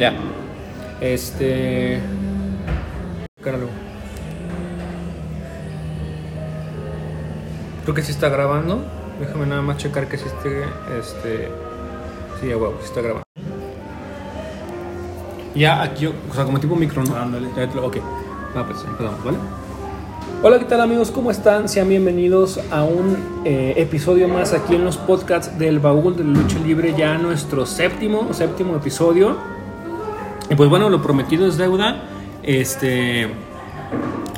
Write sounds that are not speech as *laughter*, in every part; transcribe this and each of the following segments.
Ya. Este. Cáralo. Creo que sí está grabando. Déjame nada más checar que sí esté. Este. Sí, ya huevo, sí está grabando. Ya aquí, o sea, como tipo micro, ¿no? Ándale. Lo- Ok. Va, pues empezamos, ¿vale? Hola, ¿qué tal amigos? ¿Cómo están? Sean bienvenidos a un eh, episodio más aquí en los podcasts del Baúl de la Lucha Libre, ya nuestro séptimo, séptimo episodio. Y pues bueno, lo prometido es deuda. Este,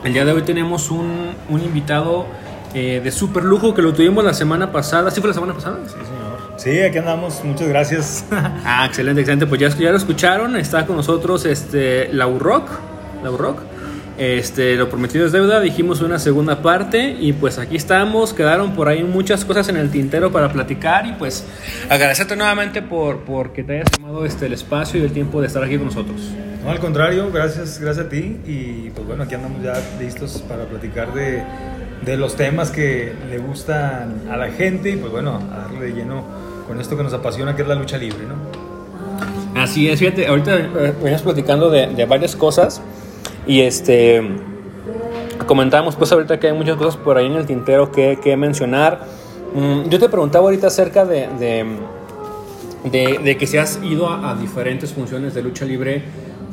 el día de hoy tenemos un, un invitado eh, de super lujo que lo tuvimos la semana pasada. ¿Sí fue la semana pasada? Sí, señor. Sí, aquí andamos. Muchas gracias. Ah, excelente, excelente. Pues ya, ya lo escucharon. Está con nosotros este, Lau Rock. Lau Rock. Este, lo prometido es deuda. Dijimos una segunda parte. Y pues aquí estamos. Quedaron por ahí muchas cosas en el tintero para platicar. Y pues agradecerte nuevamente por, por que te hayas tomado este, el espacio y el tiempo de estar aquí con nosotros. No, al contrario, gracias, gracias a ti. Y pues bueno, aquí andamos ya listos para platicar de, de los temas que le gustan a la gente. Y pues bueno, a darle de lleno con esto que nos apasiona, que es la lucha libre, ¿no? Así es, fíjate, ahorita eh, venías platicando de, de varias cosas y este comentábamos pues ahorita que hay muchas cosas por ahí en el tintero que, que mencionar. Mm, yo te preguntaba ahorita acerca de, de, que si has ido a, diferentes funciones de lucha libre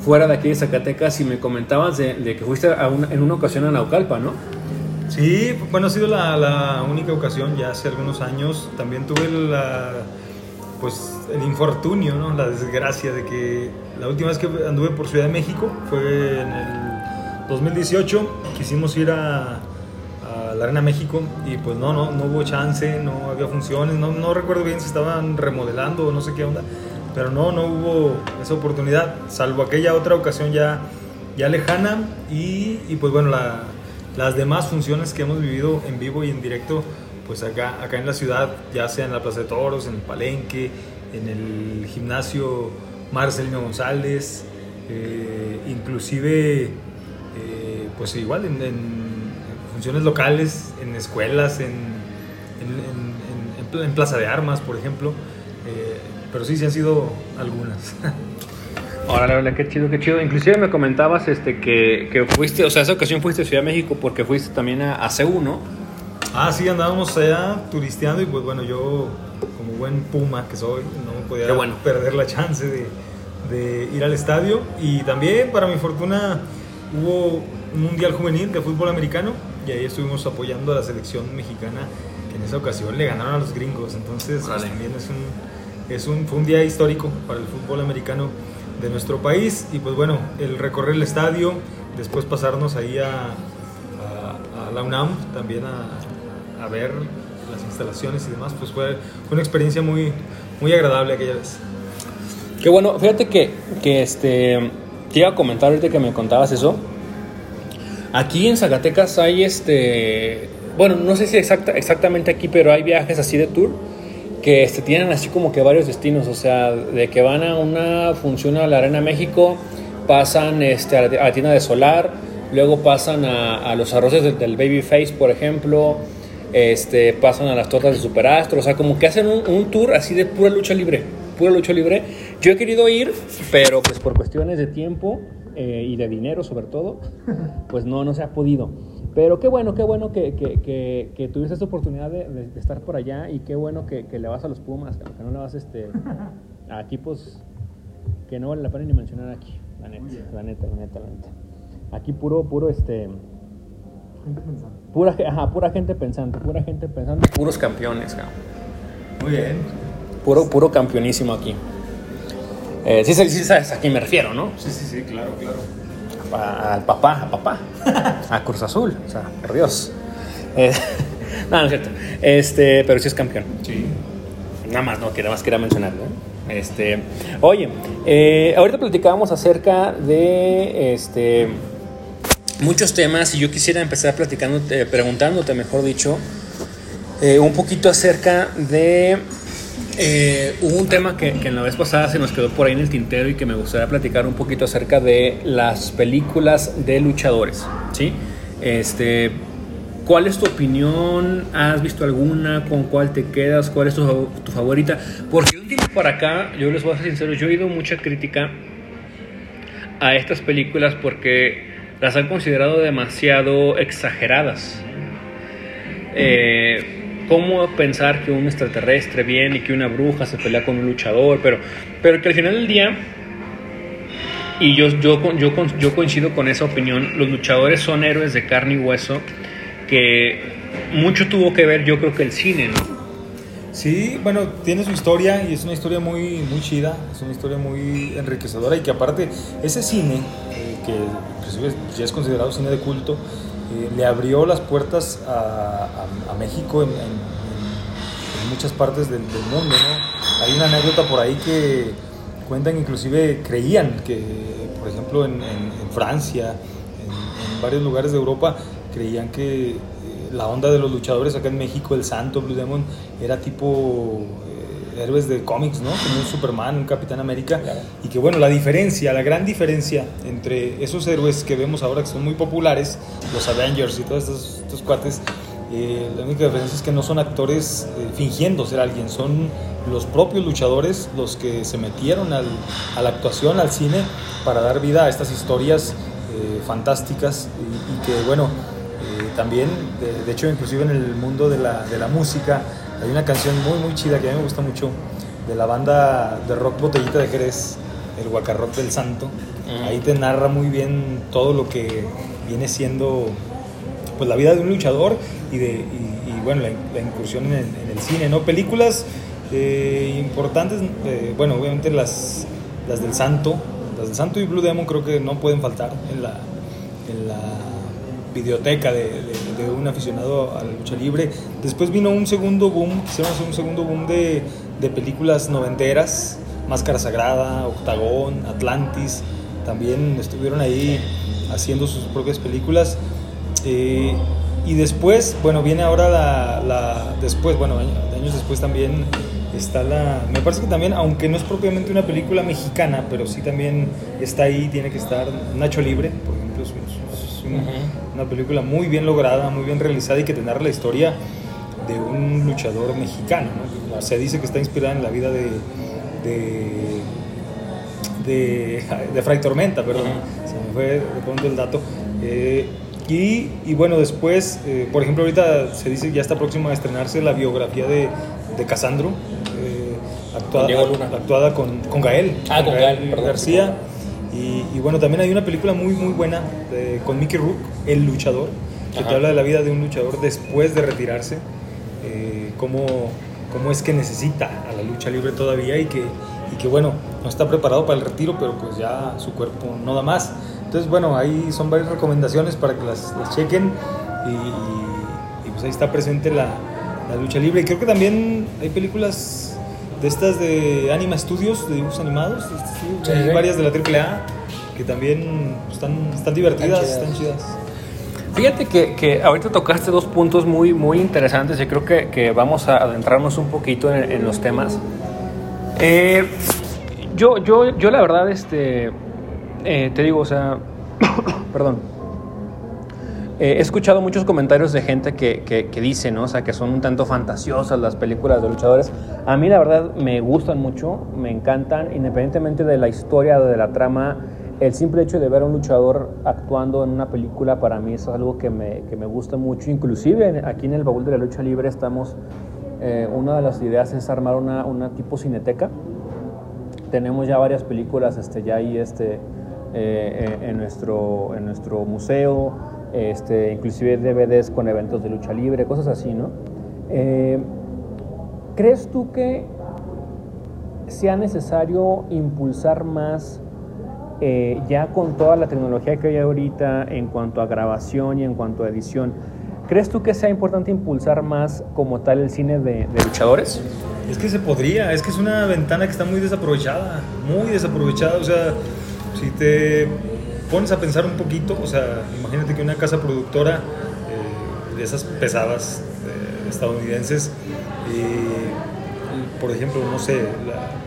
fuera de aquí de Zacatecas y me comentabas de, de que fuiste a una- en una ocasión a Naucalpa, ¿no? Sí, bueno, ha sido la, la única ocasión ya hace algunos años. También tuve la, pues, el infortunio, ¿no? la desgracia de que la última vez que anduve por Ciudad de México fue en el 2018. Quisimos ir a, la Arena México y pues no, no, no hubo chance, no había funciones. No, no recuerdo bien si estaban remodelando o no sé qué onda, pero no, no hubo esa oportunidad, salvo aquella otra ocasión ya, ya lejana. Y, y pues bueno, la las demás funciones que hemos vivido en vivo y en directo, pues acá, acá en la ciudad, ya sea en la Plaza de Toros, en el Palenque, en el gimnasio Marcelino González, eh, inclusive, eh, pues igual en, funciones locales, en escuelas, en, en, en- en- en pla- en Plaza de Armas, por ejemplo, eh, pero sí, sí han sido algunas. *laughs* Órale, órale, qué chido, qué chido. Inclusive me comentabas este, que, que fuiste, o sea, esa ocasión fuiste a Ciudad de México porque fuiste también a, a CU, ¿no? Ah, sí, andábamos allá turisteando y pues bueno, yo como buen puma que soy, no me podía bueno. perder la chance de, de ir al estadio. Y también, para mi fortuna, hubo un Mundial Juvenil de fútbol americano y ahí estuvimos apoyando a la selección mexicana que en esa ocasión le ganaron a los gringos. Entonces, pues, también es un, es un, fue un día histórico para el fútbol americano de nuestro país. Y pues bueno, el recorrer el estadio, después pasarnos ahí a, a, a la UNAM también a, a ver las instalaciones y demás, pues fue, una experiencia muy, muy agradable aquella vez. Qué bueno, fíjate que, que este, te iba a comentar ahorita que me contabas eso. Aquí en Zacatecas hay este, bueno, no sé si exacta, exactamente aquí, pero hay viajes así de tour que este, tienen así como que varios destinos, o sea, de que van a una función a la Arena México, pasan este, a, la, tienda de Solar, luego pasan a, a los arroces del, del Babyface, por ejemplo, este, pasan a las tortas de Superastro, o sea, como que hacen un, un tour así de pura lucha libre, pura lucha libre. Yo he querido ir, pero pues por cuestiones de tiempo eh, y de dinero sobre todo, pues no, no se ha podido. Pero qué bueno, qué bueno que, que, que, que tuviste esta oportunidad de, de- de estar por allá y qué bueno que, que le vas a los Pumas, que no le vas este, a equipos que no vale la pena ni mencionar aquí, la neta, la neta, la neta, la neta. Aquí puro, puro, este, pura, ge- ajá, pura gente pensante, pura gente pensante, puros campeones, cabrón. Muy bien. puro, puro campeonísimo aquí. Eh, sí, sí, sí sabes a quién me refiero, ¿no? Sí, sí, sí, claro, claro. A- al papá, a papá, *laughs* a Cruz Azul, o sea, por Dios. Eh, *laughs* no, no es cierto. Este, pero sí es campeón. Sí. Nada más, no, que nada más quería mencionarlo. ¿eh? Este, oye, eh, ahorita platicábamos acerca de este, muchos temas y yo quisiera empezar platicando, eh, preguntándote, mejor dicho, eh, un poquito acerca de eh, un tema que, en la vez pasada se nos quedó por ahí en el tintero y que me gustaría platicar un poquito acerca de las películas de luchadores, ¿sí? Este, ¿Cuál es tu opinión? ¿Has visto alguna? ¿Con cuál te quedas? ¿Cuál es tu, favorita? Porque un tiempo para acá, yo les voy a ser sincero, yo he oído mucha crítica a estas películas porque las han considerado demasiado exageradas. Eh, ¿Cómo pensar que un extraterrestre viene y que una bruja se pelea con un luchador? Pero, pero que al final del día, y yo, yo, yo, yo coincido con esa opinión, los luchadores son héroes de carne y hueso que mucho tuvo que ver yo creo que el cine, ¿no? Sí, bueno, tiene su historia y es una historia muy, muy chida, es una historia muy enriquecedora y que aparte ese cine, que inclusive ya es considerado cine de culto, eh, le abrió las puertas a, México en, muchas partes del, mundo. ¿no? Hay una anécdota por ahí que cuentan, inclusive creían que, por ejemplo, en, Francia, en, varios lugares de Europa, creían que eh, la onda de los luchadores acá en México, el Santo, Blue Demon, era tipo héroes de cómics, ¿no? Como un Superman, un Capitán América. Y que bueno, la diferencia, la gran diferencia entre esos héroes que vemos ahora que son muy populares, los Avengers y todos estos, cuates, eh, la única diferencia es que no son actores eh, fingiendo ser alguien, son los propios luchadores los que se metieron al, a la actuación, al cine, para dar vida a estas historias eh, fantásticas y, que bueno, también, de, de, hecho, inclusive en el mundo de la, de la música, hay una canción muy, muy chida que a mí me gusta mucho de la banda de rock Botellita de Jerez, el Guacarrock del Santo. Mm. Ahí te narra muy bien todo lo que viene siendo pues la vida de un luchador y, de, bueno, la, incursión en el, cine, ¿no? Películas eh, importantes, eh, bueno, obviamente las, las del Santo, las del Santo y Blue Demon creo que no pueden faltar en la, en la videoteca de, un aficionado a la lucha libre. Después vino un segundo boom, quisiéramos un segundo boom de, películas noventeras, Máscara Sagrada, Octagón, Atlantis, también estuvieron ahí haciendo sus propias películas. Eh, y después, bueno, viene ahora la, después, bueno, años después también está la, me parece que también, aunque no es propiamente una película mexicana, pero sí también está ahí, tiene que estar Nacho Libre, por ejemplo, es, una película muy bien lograda, muy bien realizada y que te narra la historia de un luchador mexicano. Se dice que está inspirada en la vida de, de, de, Fray Tormenta, perdón, se me fue de pronto el dato. Eh, y, bueno, después, eh, por ejemplo, ahorita se dice que ya está próxima a estrenarse la biografía de, de Casandro, eh, actuada, actuada con, con Gael, ah, con Gael, García. Y, bueno, también hay una película muy, muy buena con Mickey Rook, El Luchador, que te habla de la vida de un luchador después de retirarse, eh, cómo, cómo, es que necesita a la lucha libre todavía y que, y que, bueno, no está preparado para el retiro, pero pues ya su cuerpo no da más. Entonces, bueno, ahí son varias recomendaciones para que las, chequen y, pues ahí está presente la, la lucha libre. Y creo que también hay películas de estas de Anima Studios, de dibujos animados. hay varias de la AAA que también están, están divertidas, están chidas. Fíjate que, que, ahorita tocaste dos puntos muy, muy interesantes y creo que, que vamos a adentrarnos un poquito en, los temas. Eh, yo, yo, yo la verdad, este, eh, te digo, o sea, *coughs* perdón, eh, he escuchado muchos comentarios de gente que, que, dice, ¿no? O sea, que son un tanto fantasiosas las películas de luchadores. A mí la verdad me gustan mucho, me encantan, independientemente de la historia de la trama. El simple hecho de ver a un luchador actuando en una película para mí es algo que me, que me gusta mucho. Inclusive aquí en el baúl de la lucha libre estamos, eh, una de las ideas es armar una, una, tipo cineteca. Tenemos ya varias películas este, ya ahí este, eh, en, nuestro, en nuestro museo este, inclusive DVDs con eventos de lucha libre, cosas así, ¿no? Eh, ¿Crees tú que sea necesario impulsar más, eh, ya con toda la tecnología que hay ahorita en cuanto a grabación y en cuanto a edición, ¿crees tú que sea importante impulsar más como tal el cine de, de luchadores? Es que se podría, es que es una ventana que está muy desaprovechada, muy desaprovechada, o sea, si te pones a pensar un poquito, o sea, imagínate que una casa productora eh, de esas pesadas eh, estadounidenses, por ejemplo, no sé,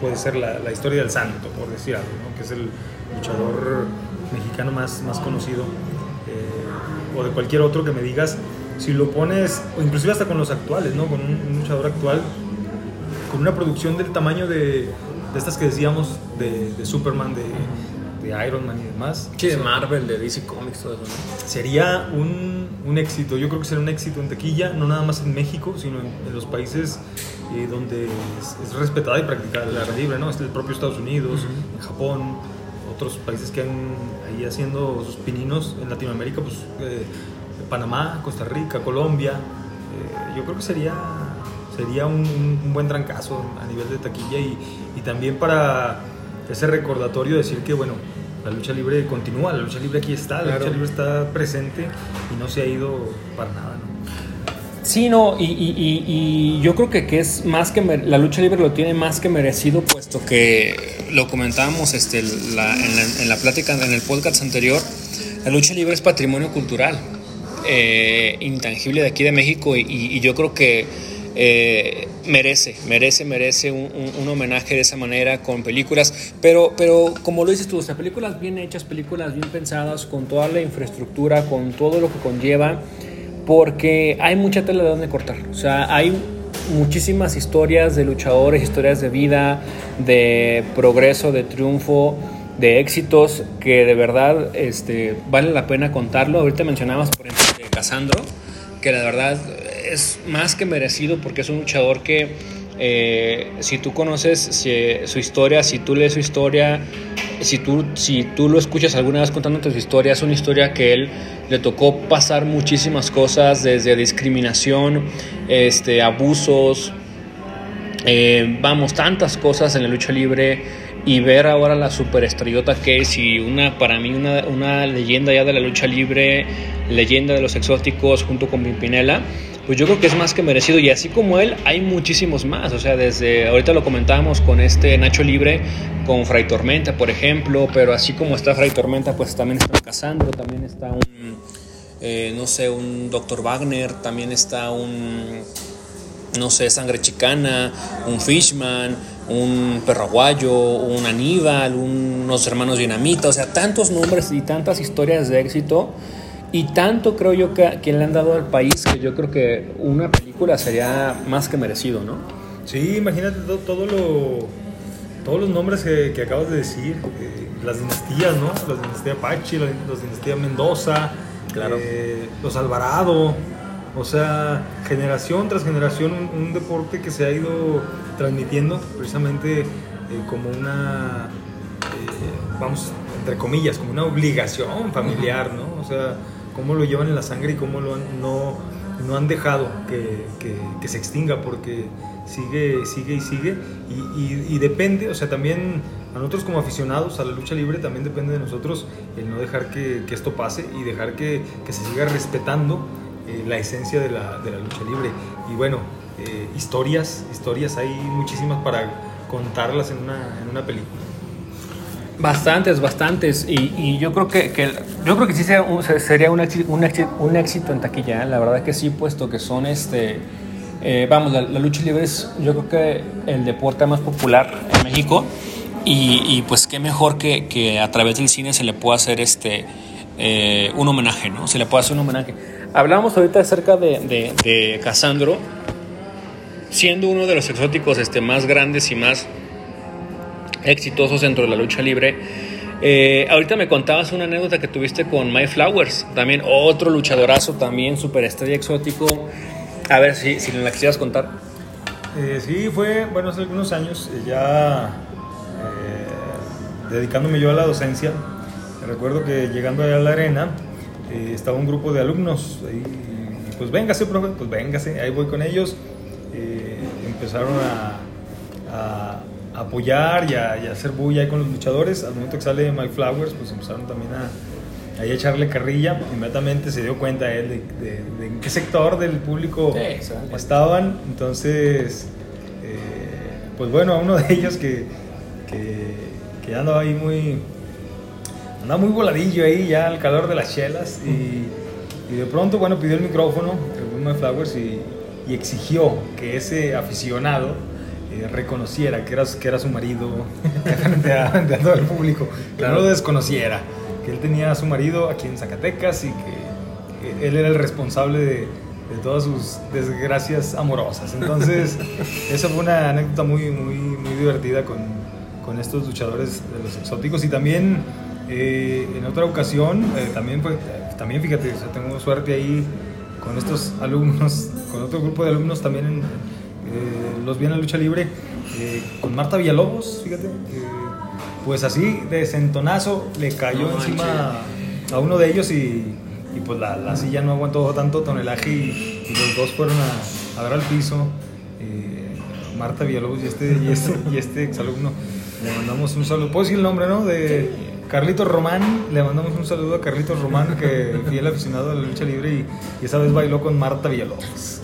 puede ser la, historia del santo, por decir algo, que es el luchador mexicano más, más conocido, eh, o de cualquier otro que me digas, si lo pones, o inclusive hasta con los actuales, ¿no? con un, luchador actual, con una producción del tamaño de, estas que decíamos, de, de Superman, de de Iron Man y demás. Sí, de Marvel, de DC Comics, todo eso, ¿no? Sería un, un éxito, yo creo que sería un éxito en taquilla, no nada más en México, sino en, en los países eh, donde es, es respetada y practicada la lucha libre, ¿no? Es el propio Estados Unidos, en Japón, otros países que han ahí haciendo sus pininos en Latinoamérica, pues eh, Panamá, Costa Rica, Colombia. Eh, yo creo que sería, sería un, un buen trancazo a nivel de taquilla y, y también para ese recordatorio de decir que, bueno, la lucha libre continúa, la lucha libre aquí está, la Claro. lucha libre está presente y no se ha ido para nada. ¿no? Sí, no, y, y- y- y yo creo que, que es más que la lucha libre lo tiene más que merecido, puesto que lo comentábamos este, la- en, la, en la plática, en el podcast anterior, la lucha libre es patrimonio cultural, eh, intangible de aquí de México, y, y- y yo creo que eh, merece, merece, merece un, un- homenaje de esa manera con películas, pero, pero como lo dices tú, o sea, películas bien hechas, películas bien pensadas, con toda la infraestructura, con todo lo que conlleva porque hay mucha tela de donde cortar. O sea, hay muchísimas historias de luchadores, historias de vida, de progreso, de triunfo, de éxitos que de verdad este, vale la pena contarlo. Ahorita mencionabas, por ejemplo, de Casandro, que la verdad es más que merecido porque es un luchador que eh, si tú conoces su historia, si tú lees su historia, si tú, si tú lo escuchas alguna vez contándote su historia, es una historia que él le tocó pasar muchísimas cosas, desde discriminación, este, abusos, eh, vamos, tantas cosas en la lucha libre y ver ahora la superestrellota que es y una, para mí una, una leyenda ya de la lucha libre, leyenda de los exóticos junto con Pimpinela, pues yo creo que es más que merecido y así como él hay muchísimos más, o sea, desde ahorita lo comentábamos con este Nacho Libre, con Fray Tormenta, por ejemplo, pero así como está Fray Tormenta, pues también está Casandro, también está un, eh, no sé, un Dr. Wagner, también está un no sé, sangre chicana, un Fishman, un perraguayo, un Aníbal, unos hermanos dinamita, o sea, tantos nombres y tantas historias de éxito y tanto creo yo que, que le han dado al país que yo creo que una película sería más que merecido, ¿no? Sí, imagínate todo, todo lo, todos los nombres que, que acabas de decir, eh, las dinastías, ¿no? La dinastía Pachi, la, la dinastía Mendoza, Claro. eh, los Alvarado, o sea, generación tras generación, un, un deporte que se ha ido transmitiendo precisamente eh, como una, eh, vamos, entre comillas, como una obligación familiar, ¿no? O sea, cómo lo llevan en la sangre y cómo lo han- no, no han dejado que, que- que se extinga porque sigue, sigue y sigue y, y- y depende, o sea, también a nosotros como aficionados a la lucha libre también depende de nosotros el no dejar que, que esto pase y dejar que, se siga respetando eh, la esencia de la, de la lucha libre. Y bueno, eh, historias, historias hay muchísimas para contarlas en una, en una película. Bastantes, bastantes. Y, y yo creo que, que- yo creo que sí sería un, se- sería un éxito, un un éxito en taquilla. ¿eh? La verdad que sí, puesto que son este. eh, vamos, la, la lucha libre es yo creo que el deporte más popular en México. Y, y, pues qué mejor que, que a través del cine se le pueda hacer este eh, un homenaje, ¿no? Se le puede hacer un homenaje. Hablábamos ahorita acerca de, de, de Casandro, siendo uno de los exóticos este, más grandes y más exitosos dentro de la lucha libre. Eh, ahorita me contabas una anécdota que tuviste con My Flowers, también otro luchadorazo, también superestrella exótico. A ver si, si la quisieras contar. Eh, sí, fue, bueno, hace algunos años, eh, ya dedicándome yo a la docencia. Recuerdo que llegando allá a la arena, estaba un grupo de alumnos y pues véngase, profe, pues véngase, ahí voy con ellos. Empezaron a, a apoyar y a, y a hacer bulla ahí con los luchadores. Al momento que sale My Flowers, pues empezaron también a, echarle carrilla. Inmediatamente se dio cuenta él de, de- de en qué sector del público Sí, estaban. Entonces, eh, pues bueno, a uno de ellos que, que, que andaba ahí muy, andaba muy voladillo ahí ya al calor de las chelas y, y de pronto, bueno, pidió el micrófono, el My Flowers, y, y exigió que ese aficionado eh, reconociera que era, que era su marido *laughs* frente a, frente a todo el público, que no lo desconociera, que él tenía a su marido aquí en Zacatecas y que que él era el responsable de, de todas sus desgracias amorosas. Entonces, *laughs* esa fue una anécdota muy, muy, muy divertida con, con estos luchadores de los exóticos y también Eh, en otra ocasión, eh, también fue, también fíjate, o sea, tengo suerte ahí con estos alumnos, con otro grupo de alumnos también, en, eh, los vi en la lucha libre, eh, con Marta Villalobos, fíjate, que, pues así, de centonazo, le cayó No encima a uno de ellos y, y pues la, la silla no aguantó tanto tonelaje y, y los dos fueron a, a dar al piso. Eh, Marta Villalobos y este, y este, y este exalumno. Le mandamos un saludo. ¿Puedo decir el nombre, no? De Carlitos Román. Le mandamos un saludo a Carlitos Román, que *laughs* fiel aficionado a la lucha libre y, y esa vez bailó con Marta Villalobos.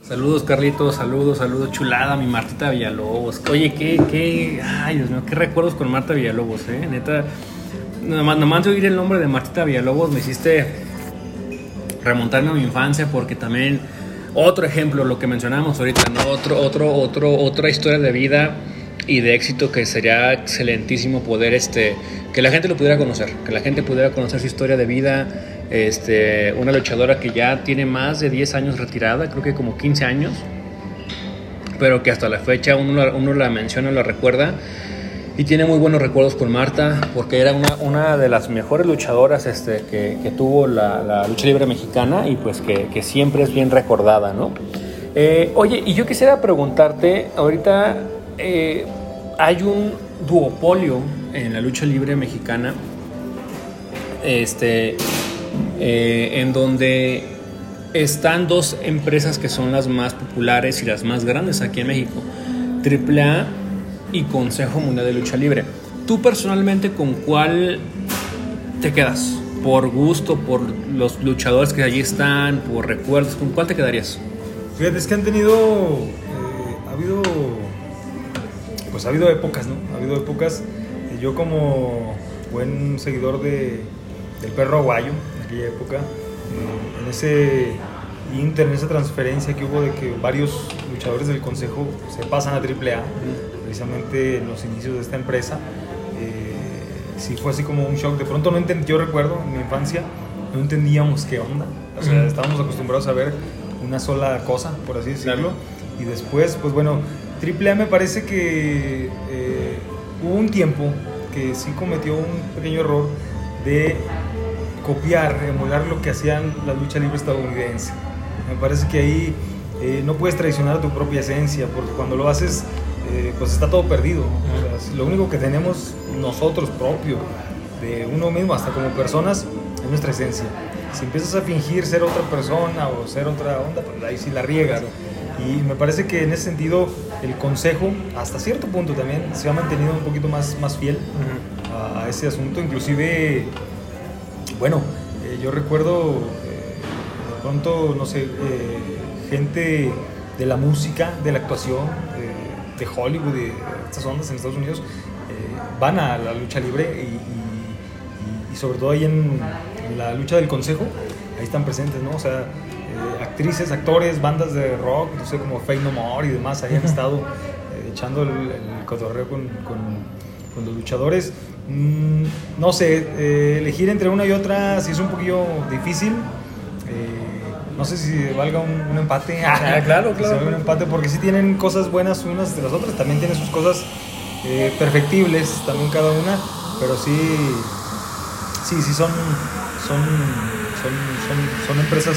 Saludos Carlitos, saludos, saludos, chulada, mi Martita Villalobos. Oye, qué, qué, ay Dios mío, qué recuerdos con Marta Villalobos, eh, neta. Nomás, nomás de oír el nombre de Martita Villalobos me hiciste remontarme a mi infancia porque también otro ejemplo, lo que mencionamos ahorita, ¿no? Otro, otro, otro, otra historia de vida y de éxito que sería excelentísimo poder, este, que la gente lo pudiera conocer, que la gente pudiera conocer su historia de vida, este, una luchadora que ya tiene más de 10 años retirada, creo que como 15 años, pero que hasta la fecha uno, uno la menciona, la recuerda. Y tiene muy buenos recuerdos con Marta, porque era una, una de las mejores luchadoras este, que, que tuvo la, lucha libre mexicana y pues que, que siempre es bien recordada, ¿no? Eh, oye, y yo quisiera preguntarte, ahorita eh, hay un duopolio en la lucha libre mexicana, este, eh, en donde están dos empresas que son las más populares y las más grandes aquí en México, AAA y Consejo Mundial de Lucha Libre. ¿Tú personalmente con cuál te quedas? ¿Por gusto, por los luchadores que allí están, por recuerdos? ¿Con cuál te quedarías? Fíjate, es que han tenido. eh, ha habido. Pues ha habido épocas, ¿no? Ha habido épocas. eh, yo, como buen seguidor de, del perro aguayo, en aquella época, eh, en ese inter, en esa transferencia que hubo de que varios luchadores del consejo se pasan a AAA, precisamente en los inicios de esta empresa. eh, sí fue así como un shock. De pronto no entendí, yo recuerdo en mi infancia, no entendíamos qué onda. O sea, estábamos acostumbrados a ver una sola cosa, por así decirlo. Claro. Y después, pues bueno, AAA me parece que eh, hubo un tiempo que sí cometió un pequeño error de copiar, emular lo que hacían la lucha libre estadounidense. Me parece que ahí eh, no puedes traicionar tu propia esencia, porque cuando lo haces, eh, pues está todo perdido. O sea, lo único que tenemos nosotros propio, de uno mismo, hasta como personas, es nuestra esencia. Si empiezas a fingir ser otra persona o ser otra onda, pues ahí sí la riegas. Y me parece que en ese sentido el consejo, hasta cierto punto también, se ha mantenido un poquito más, más fiel a, a ese asunto. Inclusive, bueno, eh, yo recuerdo eh, de pronto, no sé, eh, gente de la música, de la actuación, de Hollywood, de estas ondas en Estados Unidos, van a la lucha libre y, y- y sobre todo ahí en, en la lucha del consejo, ahí están presentes, ¿no? O sea, actrices, actores, bandas de rock, no sé, como Fey No More y demás, ahí han estado eh, echando el, el cotorreo con, con- con los luchadores. Mm, no sé, eh, elegir entre una y otra sí es un poquillo difícil. Eh, no sé si valga un, un empate. Ah, claro, *laughs* claro. un empate porque sí tienen cosas buenas unas de las otras. También tienen sus cosas eh, perfectibles, también cada una. Pero sí, sí, sí son, son, son, son, son empresas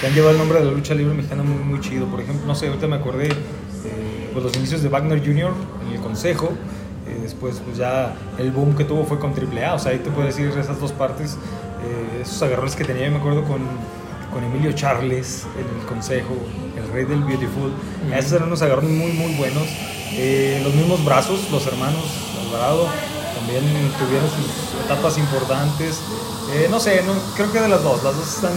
que han llevado el nombre de la lucha libre mexicana muy, muy chido. Por ejemplo, no sé, ahorita me acordé eh, pues los inicios de Wagner Jr. en el Consejo. eh, después, pues ya el boom que tuvo fue con AAA. O sea, ahí te puedo decir esas dos partes. eh, esos agarrones que tenía, yo me acuerdo con, con Emilio Charles en el Consejo, el rey del Beautiful. Esos eran unos agarrones muy, muy buenos. Los mismos brazos, los hermanos Alvarado, también tuvieron sus etapas importantes. No sé, no, creo que de las dos. Las dos están,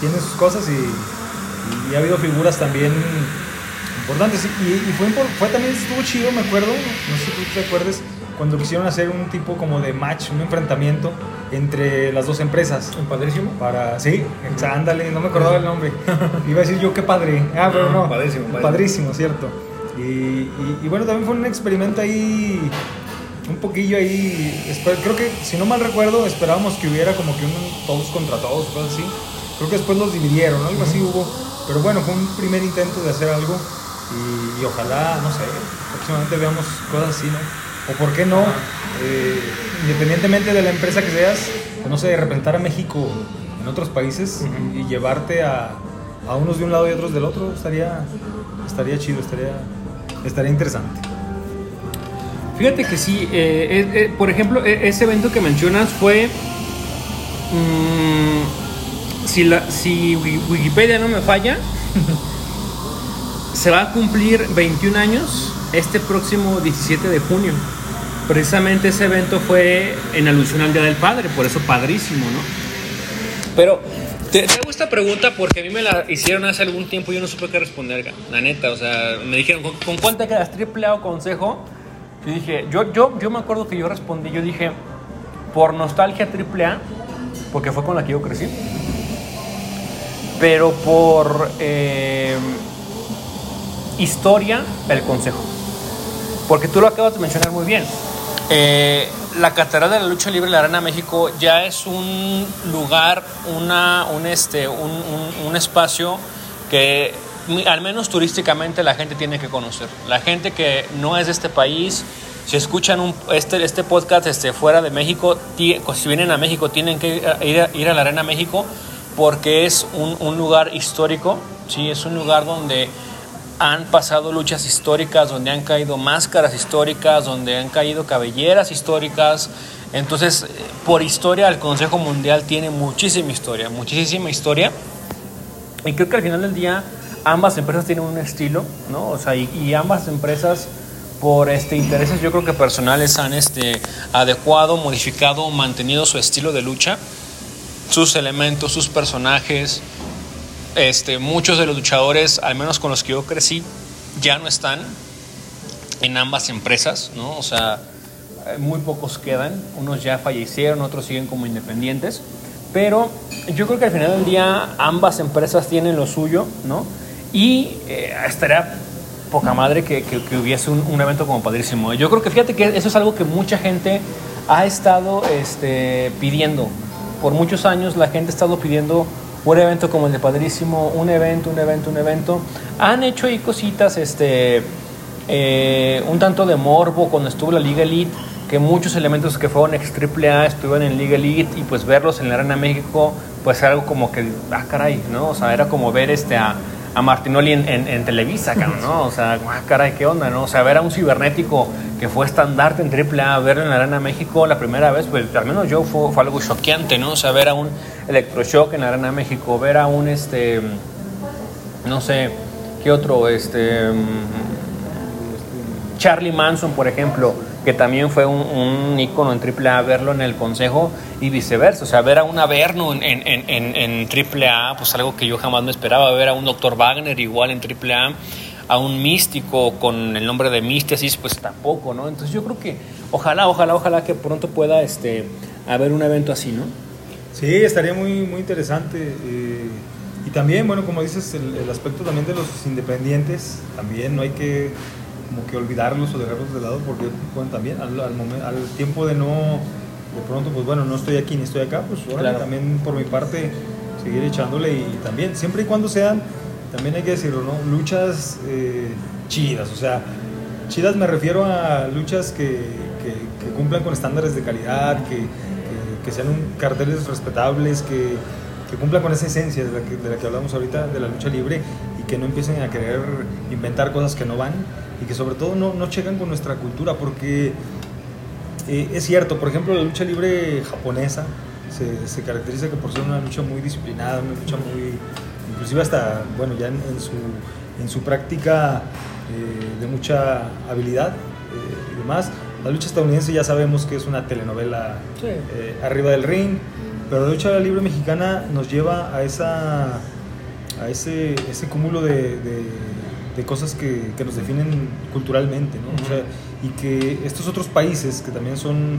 tienen sus cosas y, y ha habido figuras también importantes. Y, y fue, fue también, estuvo chido, me acuerdo, no sé si tú te acuerdes, cuando quisieron hacer un tipo como de match, un enfrentamiento entre las dos empresas. Padrísimo. Para, sí, ándale, no me acordaba el nombre. *laughs* Iba a decir yo qué padre. Ah, pero no. Padrísimo, padrísimo. Padrísimo, cierto. Y, y- y bueno, también fue un experimento ahí, un poquillo ahí. Creo que, si no mal recuerdo, esperábamos que hubiera como que un todos contra todos, cosas así. Creo que después los dividieron, algo así hubo. Pero bueno, fue un primer intento de hacer algo. Y, y ojalá, no sé, próximamente veamos cosas así, ¿no? O por qué no, eh, independientemente de la empresa que seas, no sé, representar a México en otros países y, y llevarte a, a unos de un lado y otros del otro, estaría, estaría chido, estaría, estaría interesante. Fíjate que sí, eh, eh, eh, por ejemplo, e- ese evento que mencionas fue. mm, si, la, si Wi- Wikipedia no me falla, se va a cumplir 21 años este próximo 17 de junio. Precisamente ese evento fue en alusión al Día del Padre, por eso padrísimo, ¿no? Pero te, te hago esta pregunta porque a mí me la hicieron hace algún tiempo y yo no supe qué responder, la neta. O sea, me dijeron, ¿con, con cuál te quedas? ¿Triple A o consejo? Yo dije, yo, yo, yo me acuerdo que yo respondí, yo dije, por nostalgia triple porque fue con la que yo crecí. Pero por eh, historia, el consejo. Porque tú lo acabas de mencionar muy bien. Eh, la Catedral de la Lucha Libre de la Arena México ya es un lugar, una, un, este, un, un- espacio que al menos turísticamente la gente tiene que conocer. La gente que no es de este país, si escuchan un, este, este podcast este, fuera de México, si vienen a México tienen que ir ir a la Arena México porque es un, un lugar histórico, ¿sí? es un lugar donde han pasado luchas históricas, donde han caído máscaras históricas, donde han caído cabelleras históricas. Entonces, eh, por historia, el Consejo Mundial tiene muchísima historia, muchísima historia. Y creo que al final del día ambas empresas tienen un estilo, ¿no? O sea, y, y ambas empresas por este intereses yo creo que personales han este adecuado, modificado, mantenido su estilo de lucha, sus elementos, sus personajes, este, muchos de los luchadores, al menos con los que yo crecí, ya no están en ambas empresas, ¿no? O sea, eh, muy pocos quedan, unos ya fallecieron, otros siguen como independientes, pero yo creo que al final del día ambas empresas tienen lo suyo, ¿no? Y eh, estaría poca madre que, que- que hubiese un, un evento como padrísimo. Yo creo que fíjate que eso es algo que mucha gente ha estado este, pidiendo. Por muchos años la gente ha estado pidiendo un evento como el de Padrísimo, un evento, un evento, un evento. Han hecho ahí cositas, este, eh, un tanto de morbo cuando estuvo la Liga Elite, que muchos elementos que fueron ex AAA estuvieron en Liga Elite y pues verlos en la Arena México, pues era algo como que, ah, caray, ¿no? O sea, era como ver este a, a Martinoli en, en- en Televisa, ¿no? O sea, ah, caray, ¿qué onda, no? O sea, ver a un cibernético que fue estandarte en AAA, verlo en la Arena México la primera vez, pues al menos yo fue, fue algo choqueante, ¿no? O sea, ver a un electroshock en la Arena México, ver a un, este, no sé, ¿qué otro? Este, mm, Charlie Manson, por ejemplo, que también fue un, un ícono en AAA, verlo en el Consejo y viceversa. O sea, ver a un Averno en, en, en, en, AAA, pues algo que yo jamás me esperaba. Ver a un Dr. Wagner igual en AAA, a un místico con el nombre de Místesis, pues tampoco, ¿no? Entonces yo creo que ojalá, ojalá, ojalá que pronto pueda este, haber un evento así, ¿no? Sí, estaría muy, muy interesante. eh, y también, bueno, como dices, el, el aspecto también de los independientes, también no hay que como que olvidarlos o dejarlos de lado, porque bueno, también al, al, momen- al tiempo de no, de pronto, pues bueno, no estoy aquí ni estoy acá, pues Claro. también por mi parte seguir echándole y también, siempre y cuando sean, también hay que decirlo, ¿no? Luchas eh, chidas, o sea, chidas me refiero a luchas que, cumplan con estándares de calidad, que, que- sean un- carteles respetables, que, cumplan con esa esencia de la, que, de la que hablamos ahorita de la lucha libre y que no empiecen a querer inventar cosas que no van y que sobre todo no, no checan con nuestra cultura porque eh, es cierto, por ejemplo, la lucha libre japonesa se, se caracteriza que por ser una lucha muy disciplinada, una lucha muy, inclusive hasta, bueno, ya en, en su, en su práctica eh, de mucha habilidad eh, y demás. La lucha estadounidense ya sabemos que es una telenovela Sí. eh, arriba del ring, pero la lucha libre mexicana nos lleva a esa a ese, ese cúmulo de, de- de cosas que, que nos definen culturalmente, ¿no? O sea, y que estos otros países que también son eh,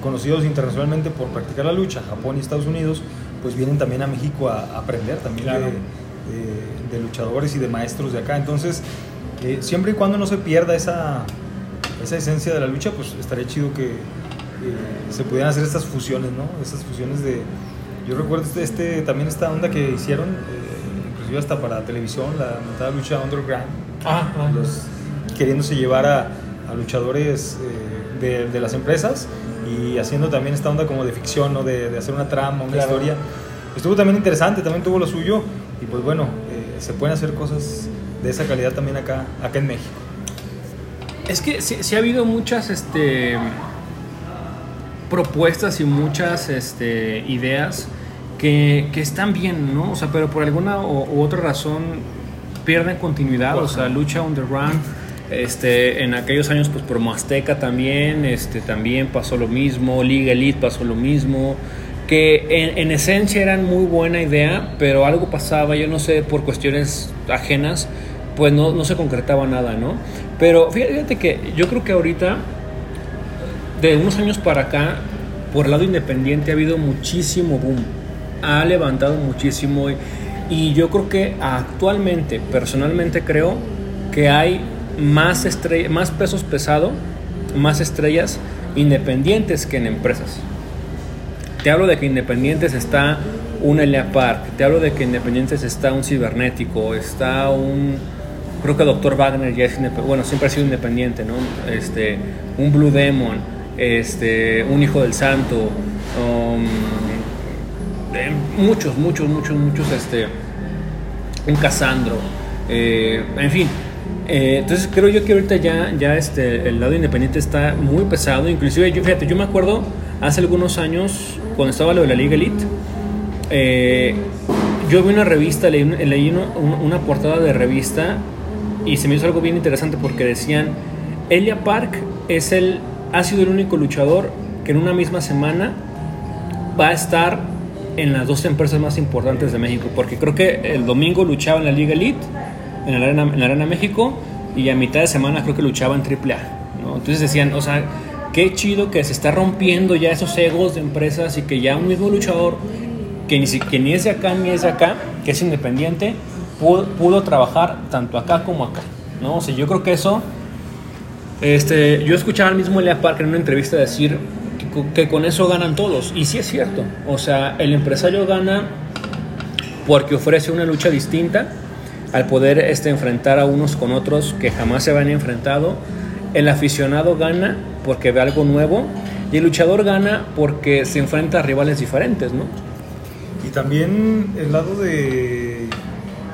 conocidos internacionalmente por practicar la lucha, Japón y Estados Unidos, pues vienen también a México a, a aprender también Claro. de, de- de luchadores y de maestros de acá. Entonces, eh, siempre y cuando no se pierda esa, esa esencia de la lucha, pues estaría chido que eh, se pudieran hacer estas fusiones, ¿no? Estas fusiones de... Yo recuerdo este, este- también esta onda que hicieron, eh, inclusive hasta para televisión, la mentada lucha underground, Ah, los, queriéndose llevar a, a luchadores eh, de, de las empresas y haciendo también esta onda como de ficción, ¿no? de, de hacer una trama, una Claro. historia. Estuvo también interesante, también tuvo lo suyo y pues bueno, eh, se pueden hacer cosas de esa calidad también acá, acá en México. Es que sí, sí ha habido muchas este, propuestas y muchas este, ideas que, que están bien, ¿no? O sea, pero por alguna u otra razón pierden continuidad, o sea, lucha underground. Este, en aquellos años, pues por Azteca también, este, también pasó lo mismo, Liga Elite pasó lo mismo, que en, en esencia eran muy buena idea, pero algo pasaba, yo no sé, por cuestiones ajenas, pues no, no se concretaba nada, ¿no? Pero fíjate que yo creo que ahorita, de unos años para acá, por el lado independiente ha habido muchísimo boom, ha levantado muchísimo y, y yo creo que actualmente, personalmente creo que hay más, estrella, más pesos pesado, más estrellas independientes que en empresas. Te hablo de que Independientes está un Elia Park, te hablo de que Independientes está un cibernético, está un creo que Dr. Wagner ya es indep- bueno, siempre ha sido independiente, ¿no? Este, un Blue Demon, este, un Hijo del Santo, um, eh, muchos, muchos, muchos, muchos, este, un Casandro, eh, en fin. Eh, entonces creo yo que ahorita ya, ya este, el lado independiente está muy pesado. Inclusive, yo, fíjate, yo me acuerdo hace algunos años, cuando estaba lo de la Liga Elite, eh, yo vi una revista, leí, leí uno- un- una portada de revista y se me hizo algo bien interesante porque decían, Elia Park es el, ha sido el único luchador que en una misma semana va a estar en las dos empresas más importantes de México, porque creo que el domingo luchaba en la Liga Elite, en la Arena, en la Arena México, y a mitad de semana creo que luchaba en AAA. ¿no? Entonces decían, o sea, qué chido que se está rompiendo ya esos egos de empresas y que ya un mismo luchador, que ni, que ni es de acá ni es de acá, que es independiente, pudo, pudo trabajar tanto acá como acá. ¿no? O sea, yo creo que eso este, yo escuchaba al mismo Elia Parker en una entrevista decir que, que con eso ganan todos. Y sí es cierto. O sea, el empresario gana porque ofrece una lucha distinta al poder este, enfrentar a unos con otros que jamás se habían enfrentado. El aficionado gana porque ve algo nuevo. Y el luchador gana porque se enfrenta a rivales diferentes, ¿no? Y también el lado de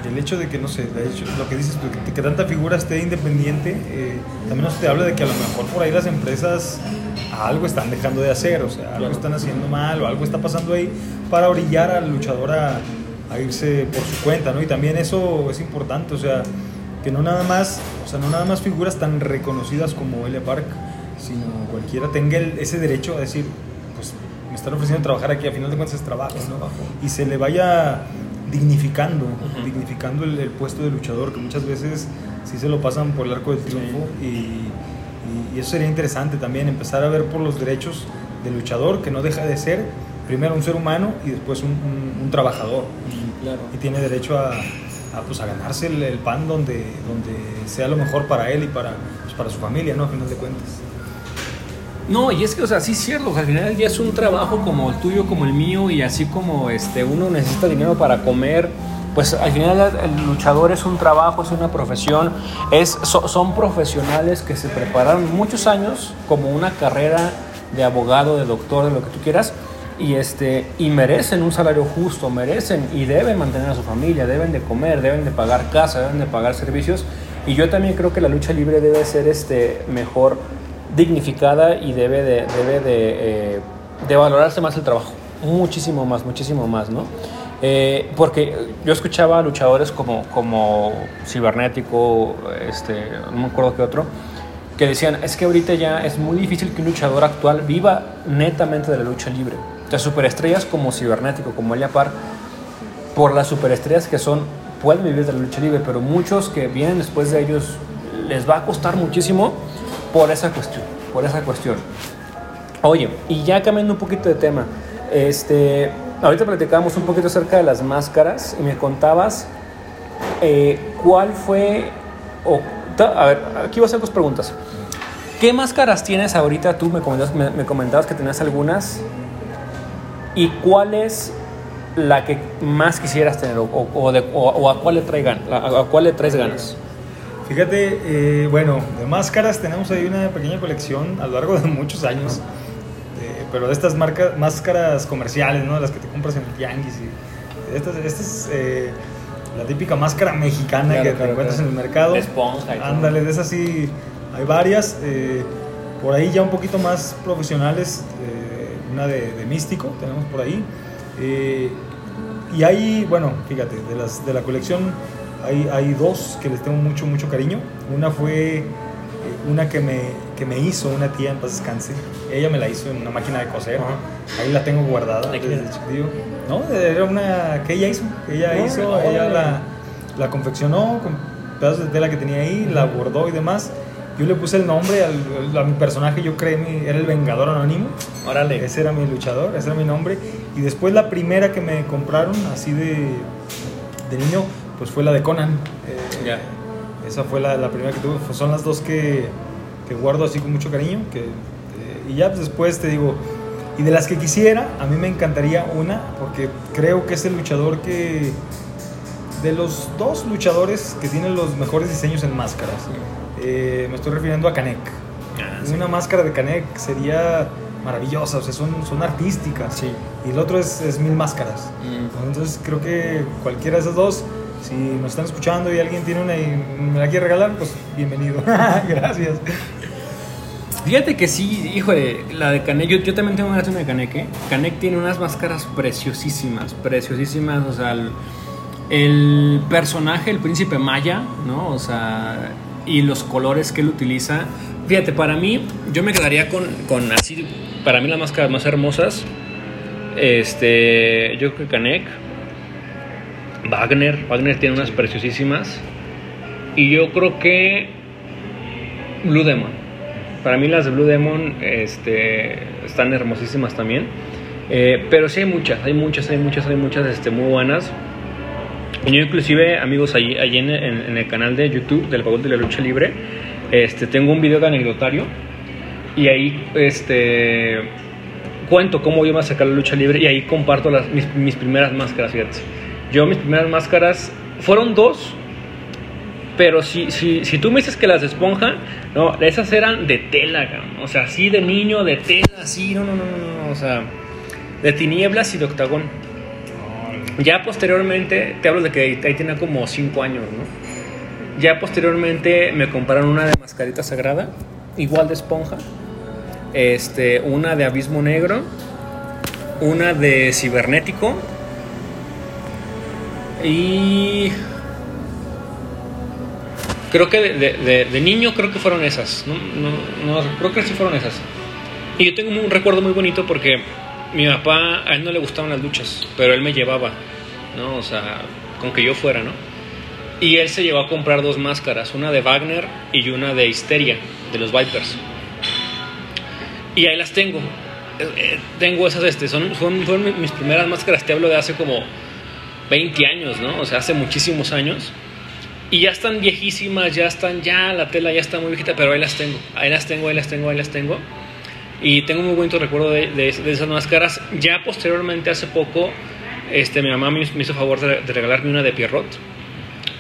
el hecho de que, no sé, de hecho, lo que dices que, que tanta figura esté independiente, eh, también nos te habla de que a lo mejor por ahí las empresas algo están dejando de hacer, o sea, algo Claro. están haciendo mal o algo está pasando ahí para orillar al luchador a, a irse por su cuenta, ¿no? Y también eso es importante, o sea, que no nada más, o sea, no nada más figuras tan reconocidas como Elia Park, sino cualquiera tenga el- ese derecho a decir, pues me están ofreciendo trabajar aquí, a final de cuentas es trabajo, ¿no? Y se le vaya dignificando, Ujú. dignificando el, el puesto de luchador, que muchas veces sí se lo pasan por el arco del triunfo y, y- y eso sería interesante también, empezar a ver por los derechos del luchador, que no deja de ser primero un ser humano y después un, un- un trabajador. Claro. Y tiene derecho a, a, pues, a ganarse el, el pan donde, donde sea lo mejor para él y para, pues, para su familia, ¿no? A final de cuentas. No, y es que, o sea, sí es cierto, o sea, al final día es un trabajo como el tuyo, como el mío, y así como este, uno necesita dinero para comer, pues al final el luchador es un trabajo, es una profesión, es, so- son profesionales que se prepararon muchos años como una carrera de abogado, de doctor, de lo que tú quieras, y, este, y merecen un salario justo, merecen y deben mantener a su familia, deben de comer, deben de pagar casa, deben de pagar servicios, y yo también creo que la lucha libre debe ser este, mejor dignificada y debe de, debe de, eh, de valorarse más el trabajo. Muchísimo más, muchísimo más, ¿no? Eh, porque yo escuchaba a luchadores como, como Cibernético, este, no me acuerdo qué otro, que decían, es que ahorita ya es muy difícil que un luchador actual viva netamente de la lucha libre. Sea, superestrellas como Cibernético, como Elia Park, por las superestrellas que son, pueden vivir de la lucha libre, pero muchos que vienen después de ellos les va a costar muchísimo por esa cuestión, por esa cuestión. Oye, y ya cambiando un poquito de tema, este, ahorita platicábamos un poquito acerca de las máscaras y me contabas eh, cuál fue, o, a ver, aquí voy a hacer dos preguntas. ¿Qué máscaras tienes ahorita? Tú me comentabas, me, me comentabas que tenías algunas. ¿Y cuál es la que más quisieras tener? ¿O, o- o de- o- o a, cuál le traes gan- a, a cuál le traes ganas? Fíjate, eh, bueno, de máscaras tenemos ahí una pequeña colección a lo largo de muchos años. eh, pero de estas marcas, máscaras comerciales, ¿no? Las que te compras en el tianguis. Y estas, esta es eh, la típica máscara mexicana Claro, que te claro, encuentras claro. en el mercado. De esponja y. Ándale, de esas sí hay varias. eh, por ahí ya un poquito más profesionales. Una de, de Místico tenemos por ahí. Eh, y hay, bueno, fíjate, de, las, de la colección hay, hay dos que les tengo mucho, mucho cariño. Una fue eh, una que me, que me hizo una tía en paz descanse. Ella me la hizo en una máquina de coser. Ajá. Ahí la tengo guardada ¿De qué desde. No, era una que ella hizo. Ella Órale, hizo, órale. ella la, la confeccionó con pedazos de tela que tenía ahí, la bordó y demás. Yo le puse el nombre al, a mi personaje, yo creé, mi, era el Vengador Anónimo. Órale. Ese era mi luchador, ese era mi nombre. Y después la primera que me compraron, así de, de niño, pues fue la de Conan. Eh, Ya. Esa fue la, la primera que tuve. Pues son las dos que, que guardo así con mucho cariño. Que, eh, y ya pues, después te digo, y de las que quisiera, a mí me encantaría una, porque creo que es el luchador que... De los dos luchadores que tienen los mejores diseños en máscaras, eh, me estoy refiriendo a Kanek. Ah, sí. Una máscara de Canek sería maravillosa, o sea, son, son artísticas. Sí. Y el otro es, es Mil Máscaras. Mm. Entonces creo que cualquiera de esas dos, si nos están escuchando y alguien tiene una y me la quiere regalar, pues bienvenido. *laughs* Gracias. Fíjate que sí, híjole, la de Canek, yo, yo también tengo una de Canek, ¿eh? Canek tiene unas máscaras preciosísimas, preciosísimas, o sea, el, el personaje, el príncipe Maya, ¿no? O sea, y los colores que él utiliza. Fíjate, para mí, yo me quedaría con, con así, para mí las máscaras más hermosas, este, yo creo que Canek, Wagner, Wagner tiene unas preciosísimas, y yo creo que Blue Demon. Para mí las de Blue Demon este, están hermosísimas también. Eh, pero sí hay muchas, hay muchas, hay muchas, hay muchas este, muy buenas. Yo inclusive, amigos, allí, allí en, el canal de YouTube del Baúl de la Lucha Libre, este, tengo un video de anecdotario y ahí este, cuento cómo yo me sacar la lucha libre y ahí comparto mis, mis primeras máscaras, fíjate. Yo mis primeras máscaras fueron dos, pero si, si, si tú me dices que las de esponja, no, esas eran de tela, o sea, así de niño, de tela, así, no, no, no, no, o sea, de tinieblas y de octagón. Ya posteriormente, te hablo de que ahí tenía como 5 años, ¿no? Ya posteriormente me compraron una de mascarita sagrada, igual de esponja, este, una de abismo negro, una de cibernético y creo que de, niño creo que fueron esas, no, creo que sí fueron esas. Y yo tengo un recuerdo muy bonito porque mi papá, a él no le gustaban las luchas, pero él me llevaba, ¿no? O sea, con que yo fuera, ¿no? Y él se llevó a comprar dos máscaras, una de Wagner y una de Histeria, de los Vipers. Y ahí las tengo. Eh, eh, tengo esas, este, son, son, fueron mis primeras máscaras, te hablo de hace como 20 años, ¿no? O sea, hace muchísimos años. Y ya están viejísimas, ya están, ya la tela ya está muy viejita, pero ahí las tengo, ahí las tengo, ahí las tengo, ahí las tengo. Y tengo muy bonito recuerdo de, de, de esas máscaras. Ya posteriormente, hace poco, este, mi mamá me, hizo favor de, regalarme una de Pierrot.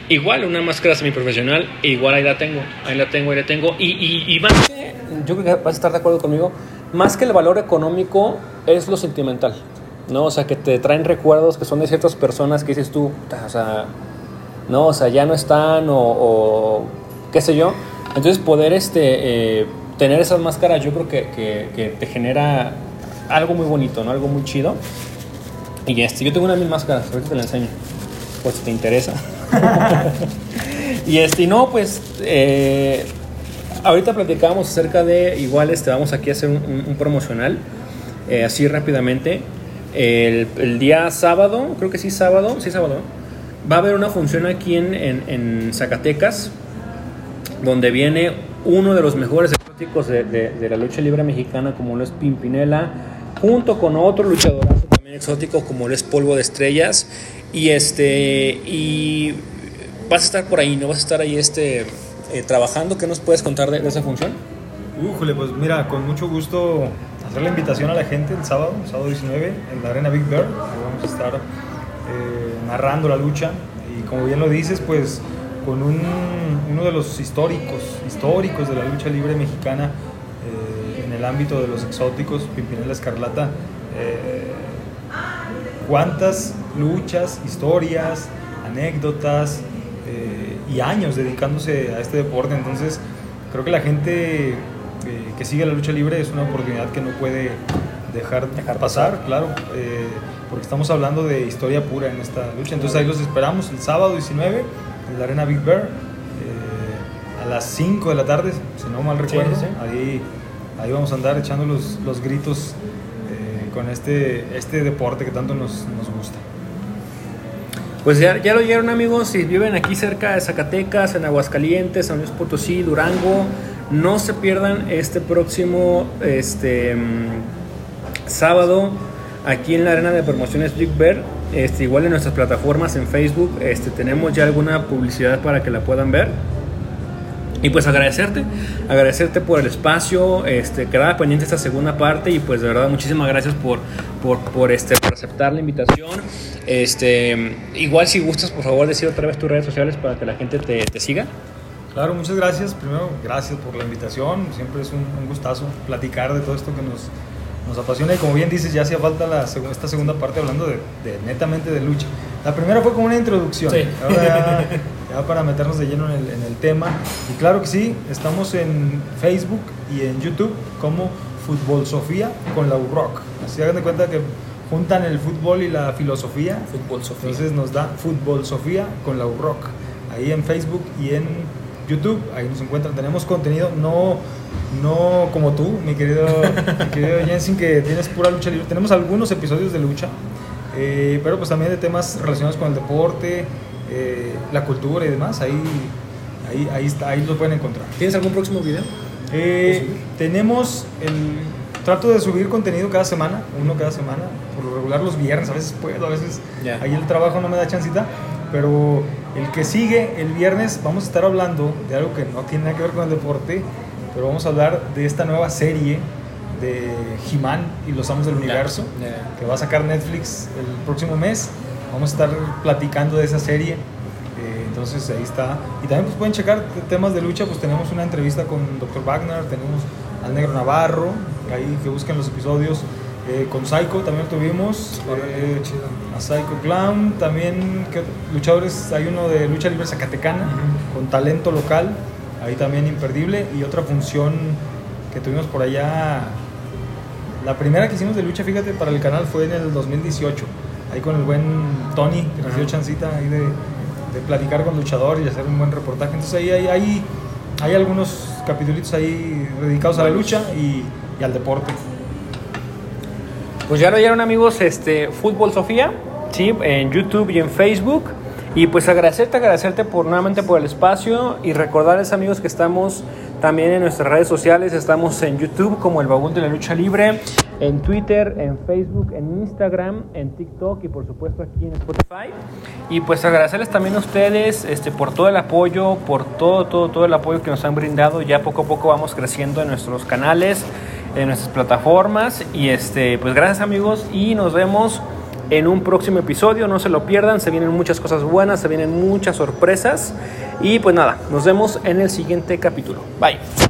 Igual, una máscara semiprofesional, igual ahí la tengo, ahí la tengo, ahí la tengo. Y, más que, yo creo que vas a estar de acuerdo conmigo, más que el valor económico es lo sentimental, ¿no? O sea, que te traen recuerdos que son de ciertas personas que dices tú, "Ta, o sea, no, o sea, ya no están o, o qué sé yo. Entonces poder este, eh, tener esas máscaras yo creo que, que- que te genera algo muy bonito, ¿no? Algo muy chido. Y este, yo tengo una de mis máscaras, ahorita te la enseño, por si te interesa. *laughs* y este, y no, pues, eh, ahorita platicábamos acerca de, igual este, vamos aquí a hacer un, un- un promocional, eh, así rápidamente. El, el día sábado, creo que sí, sábado, sí, sábado, va a haber una función aquí en, en- en Zacatecas, donde viene uno de los mejores exóticos de, de- de la lucha libre mexicana, como lo es Pimpinela, junto con otro luchadorazo también exótico, como lo es Polvo de Estrellas. Y este y vas a estar por ahí, ¿no? Vas a estar ahí este, eh, trabajando. ¿Qué nos puedes contar de, esa función? Újole, pues mira, con mucho gusto hacer la invitación a la gente el sábado, el sábado 19, en la Arena Big Bear. Vamos a estar eh, narrando la lucha. Y como bien lo dices, pues con un, uno de los históricos, históricos de la lucha libre mexicana eh, en el ámbito de los exóticos, Pimpinela Escarlata. Cuántas luchas, historias, anécdotas eh, y años dedicándose a este deporte. Entonces, creo que la gente que sigue la lucha libre es una oportunidad que no puede dejar, dejar pasar, claro, porque estamos hablando de historia pura en esta lucha. Entonces ahí los esperamos el sábado 19 en la Arena Big Bear eh, a las 5 de la tarde, si no mal recuerdo. Ahí, ahí vamos a andar echando los, los gritos eh, con este, este deporte que tanto nos, nos gusta. Pues ya, ya, lo oyeron amigos, si viven aquí cerca de Zacatecas, en Aguascalientes, San Luis Potosí, Durango, no se pierdan este próximo este, mm, sábado aquí en la arena de promociones Big Bear. Este, igual en nuestras plataformas en Facebook este, tenemos ya alguna publicidad para que la puedan ver. Y pues agradecerte, agradecerte por el espacio, este, quedaba pendiente esta segunda parte y pues de verdad muchísimas gracias por, por, por, este, por aceptar la invitación. Este, igual si gustas, por favor, decir otra vez tus redes sociales para que la gente te, te siga. Claro, muchas gracias. Primero, gracias por la invitación. Siempre es un, un gustazo platicar de todo esto que nos, nos apasiona y como bien dices, ya hacía falta la, esta segunda parte hablando de, netamente de lucha. La primera fue como una introducción, ahora *laughs* ya, para meternos de lleno en el, en el, tema. Y claro que sí, estamos en Facebook y en YouTube como Fútbol Sofía con la UROC. Así hagan de cuenta que juntan el fútbol y la filosofía. Fútbol Sofía. Entonces nos da Fútbol Sofía con la UROC. Ahí en Facebook y en YouTube, ahí nos encuentran. Tenemos contenido no no como tú, mi querido, *laughs* mi querido Jensen, que tienes pura lucha libre. Tenemos algunos episodios de lucha, eh, pero pues también de temas relacionados con el deporte, eh, la cultura y demás. Ahí, ahí, ahí, está, ahí lo pueden encontrar. ¿Tienes algún próximo video? Eh, tenemos el trato de subir contenido cada semana, uno cada semana, por lo regular los viernes, a veces puedo, a veces ahí el trabajo no me da chancita, pero el que sigue el viernes vamos a estar hablando de algo que no tiene nada que ver con el deporte, pero vamos a hablar de esta nueva serie de He-Man y los Amos del Universo, que va a sacar Netflix el próximo mes. Vamos a estar platicando de esa serie. Eh, entonces ahí está. Y también pues, pueden checar temas de lucha, pues tenemos una entrevista con Dr. Wagner, tenemos al Negro Navarro, ahí que busquen los episodios. Eh, con Psycho también lo tuvimos, eh, a Psycho Clown, también luchadores, hay uno de lucha libre zacatecana, con talento local, ahí también imperdible. Y otra función que tuvimos por allá, la primera que hicimos de lucha, fíjate, para el canal fue en el 2018, ahí con el buen Tony, que nos dio chancita ahí de, de platicar con luchador y hacer un buen reportaje. Entonces ahí hay, hay, hay algunos capítulos ahí dedicados a la lucha y, y, al deporte. Pues ya lo oyeron amigos, este, Fútbol Sofía, ¿sí? en YouTube y en Facebook. Y pues agradecerte, agradecerte por nuevamente por el espacio y recordarles amigos que estamos también en nuestras redes sociales, estamos en YouTube como El Bagún de la Lucha Libre, en Twitter, en Facebook, en Instagram, en TikTok y por supuesto aquí en Spotify. Y pues agradecerles también a ustedes este, por todo el apoyo, por todo, todo, todo el apoyo que nos han brindado. Ya poco a poco vamos creciendo en nuestros canales, en nuestras plataformas. Y este, pues gracias amigos y nos vemos en un próximo episodio. No se lo pierdan, se vienen muchas cosas buenas, se vienen muchas sorpresas. Y pues nada, nos vemos en el siguiente capítulo. Bye.